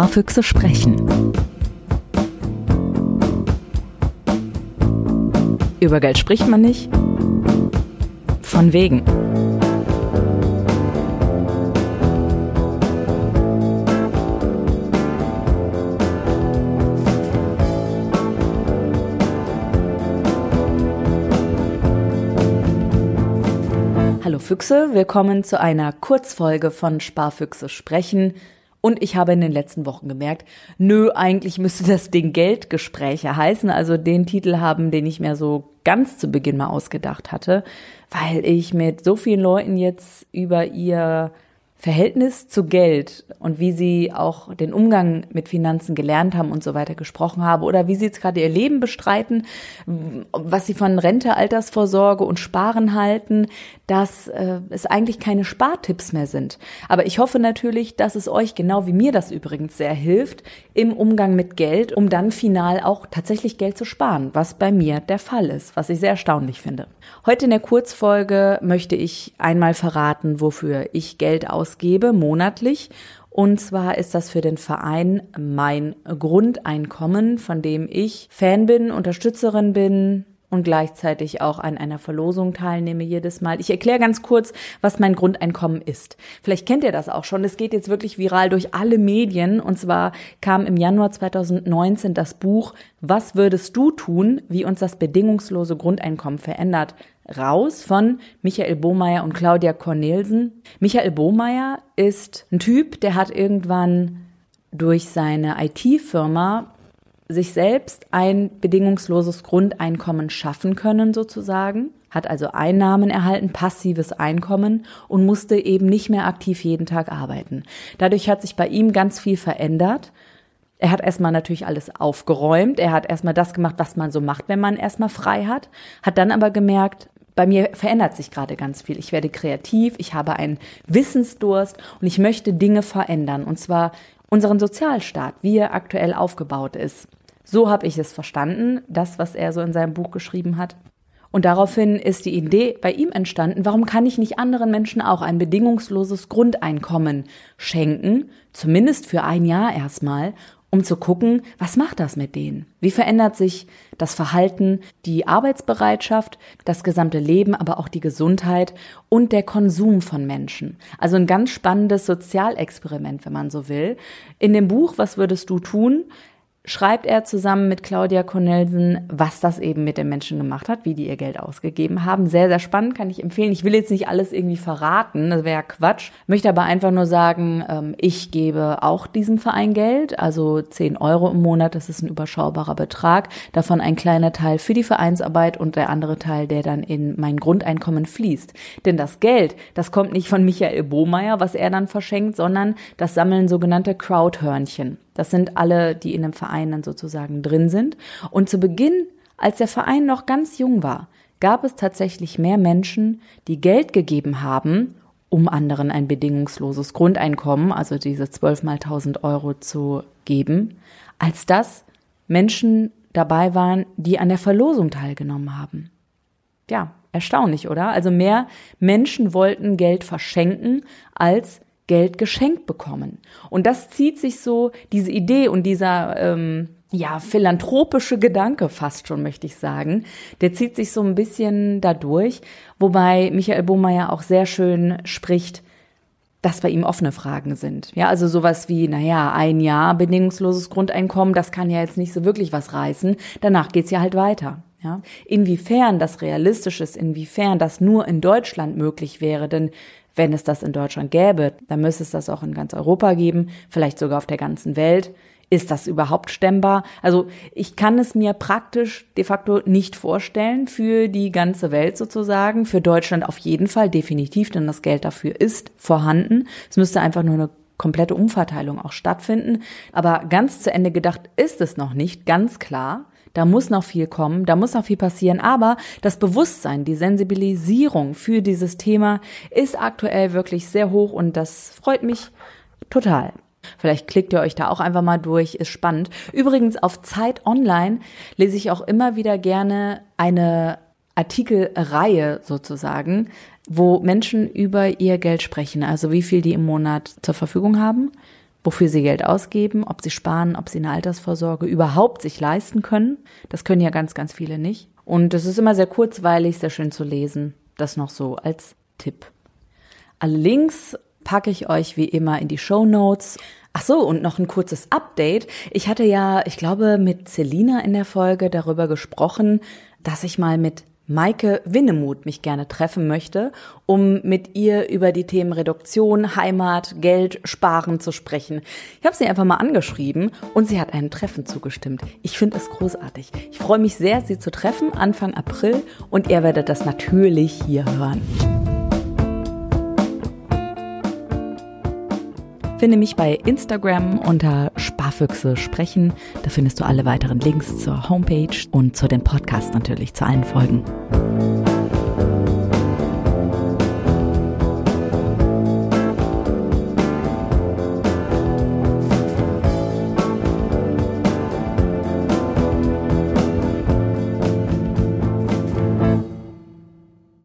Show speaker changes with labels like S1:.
S1: Sparfüchse sprechen. Über Geld spricht man nicht? Von wegen. Hallo Füchse, willkommen zu einer Kurzfolge von Sparfüchse sprechen. Und ich habe in den letzten Wochen gemerkt, nö, eigentlich müsste das Ding Geldgespräche heißen, also den Titel haben, den ich mir so ganz zu Beginn mal ausgedacht hatte, weil ich mit so vielen Leuten jetzt über ihr Verhältnis zu Geld und wie sie auch den Umgang mit Finanzen gelernt haben und so weiter gesprochen habe oder wie sie jetzt gerade ihr Leben bestreiten, was sie von Rente, Altersvorsorge und Sparen halten, dass äh, es eigentlich keine Spartipps mehr sind. Aber ich hoffe natürlich, dass es euch genau wie mir das übrigens sehr hilft im Umgang mit Geld, um dann final auch tatsächlich Geld zu sparen, was bei mir der Fall ist, was ich sehr erstaunlich finde. Heute in der Kurzfolge möchte ich einmal verraten, wofür ich Geld aus ausgebe monatlich. Und zwar ist das für den Verein mein Grundeinkommen, von dem ich Fan bin, Unterstützerin bin, und gleichzeitig auch an einer Verlosung teilnehme jedes Mal. Ich erkläre ganz kurz, was mein Grundeinkommen ist. Vielleicht kennt ihr das auch schon. Es geht jetzt wirklich viral durch alle Medien. Und zwar kam im Januar 2019 das Buch Was würdest du tun, wie uns das bedingungslose Grundeinkommen verändert raus von Michael Bohmeier und Claudia Cornelsen. Michael Bohmeier ist ein Typ, der hat irgendwann durch seine IT-Firma sich selbst ein bedingungsloses Grundeinkommen schaffen können sozusagen, hat also Einnahmen erhalten, passives Einkommen und musste eben nicht mehr aktiv jeden Tag arbeiten. Dadurch hat sich bei ihm ganz viel verändert. Er hat erstmal natürlich alles aufgeräumt, er hat erstmal das gemacht, was man so macht, wenn man erstmal frei hat, hat dann aber gemerkt, bei mir verändert sich gerade ganz viel. Ich werde kreativ, ich habe einen Wissensdurst und ich möchte Dinge verändern. Und zwar unseren Sozialstaat, wie er aktuell aufgebaut ist. So habe ich es verstanden, das, was er so in seinem Buch geschrieben hat. Und daraufhin ist die Idee bei ihm entstanden, warum kann ich nicht anderen Menschen auch ein bedingungsloses Grundeinkommen schenken, zumindest für ein Jahr erstmal, um zu gucken, was macht das mit denen? Wie verändert sich das Verhalten, die Arbeitsbereitschaft, das gesamte Leben, aber auch die Gesundheit und der Konsum von Menschen? Also ein ganz spannendes Sozialexperiment, wenn man so will. In dem Buch Was würdest du tun? Schreibt er zusammen mit Claudia Cornelsen, was das eben mit den Menschen gemacht hat, wie die ihr Geld ausgegeben haben. Sehr, sehr spannend, kann ich empfehlen. Ich will jetzt nicht alles irgendwie verraten, das wäre ja Quatsch. Möchte aber einfach nur sagen, ähm, ich gebe auch diesem Verein Geld, also 10 Euro im Monat, das ist ein überschaubarer Betrag. Davon ein kleiner Teil für die Vereinsarbeit und der andere Teil, der dann in mein Grundeinkommen fließt. Denn das Geld, das kommt nicht von Michael Bohmeier, was er dann verschenkt, sondern das sammeln sogenannte Crowdhörnchen. Das sind alle, die in dem Verein dann sozusagen drin sind. Und zu Beginn, als der Verein noch ganz jung war, gab es tatsächlich mehr Menschen, die Geld gegeben haben, um anderen ein bedingungsloses Grundeinkommen, also diese 12 mal 1000 Euro zu geben, als dass Menschen dabei waren, die an der Verlosung teilgenommen haben. Ja, erstaunlich, oder? Also mehr Menschen wollten Geld verschenken, als Geld geschenkt bekommen. Und das zieht sich so, diese Idee und dieser, ähm, ja, philanthropische Gedanke fast schon, möchte ich sagen, der zieht sich so ein bisschen dadurch, wobei Michael Bohmeier auch sehr schön spricht, dass bei ihm offene Fragen sind. Ja, also sowas wie, naja, ein Jahr bedingungsloses Grundeinkommen, das kann ja jetzt nicht so wirklich was reißen. Danach geht's ja halt weiter. Ja, inwiefern das realistisch ist, inwiefern das nur in Deutschland möglich wäre, denn wenn es das in Deutschland gäbe, dann müsste es das auch in ganz Europa geben, vielleicht sogar auf der ganzen Welt. Ist das überhaupt stemmbar? Also ich kann es mir praktisch de facto nicht vorstellen für die ganze Welt sozusagen, für Deutschland auf jeden Fall definitiv, denn das Geld dafür ist vorhanden. Es müsste einfach nur eine komplette Umverteilung auch stattfinden. Aber ganz zu Ende gedacht ist es noch nicht, ganz klar. Da muss noch viel kommen, da muss noch viel passieren, aber das Bewusstsein, die Sensibilisierung für dieses Thema ist aktuell wirklich sehr hoch und das freut mich total. Vielleicht klickt ihr euch da auch einfach mal durch, ist spannend. Übrigens auf Zeit Online lese ich auch immer wieder gerne eine Artikelreihe sozusagen, wo Menschen über ihr Geld sprechen, also wie viel die im Monat zur Verfügung haben wofür sie Geld ausgeben, ob sie sparen, ob sie eine Altersvorsorge überhaupt sich leisten können. Das können ja ganz, ganz viele nicht. Und es ist immer sehr kurzweilig, sehr schön zu lesen. Das noch so als Tipp. Alle Links packe ich euch wie immer in die Show Notes. Ach so, und noch ein kurzes Update. Ich hatte ja, ich glaube, mit Selina in der Folge darüber gesprochen, dass ich mal mit Maike Winnemuth mich gerne treffen möchte, um mit ihr über die Themen Reduktion, Heimat, Geld, Sparen zu sprechen. Ich habe sie einfach mal angeschrieben und sie hat einem Treffen zugestimmt. Ich finde es großartig. Ich freue mich sehr, sie zu treffen Anfang April und ihr werdet das natürlich hier hören. Finde mich bei Instagram unter Sparfüchse sprechen. Da findest du alle weiteren Links zur Homepage und zu dem Podcast natürlich, zu allen Folgen.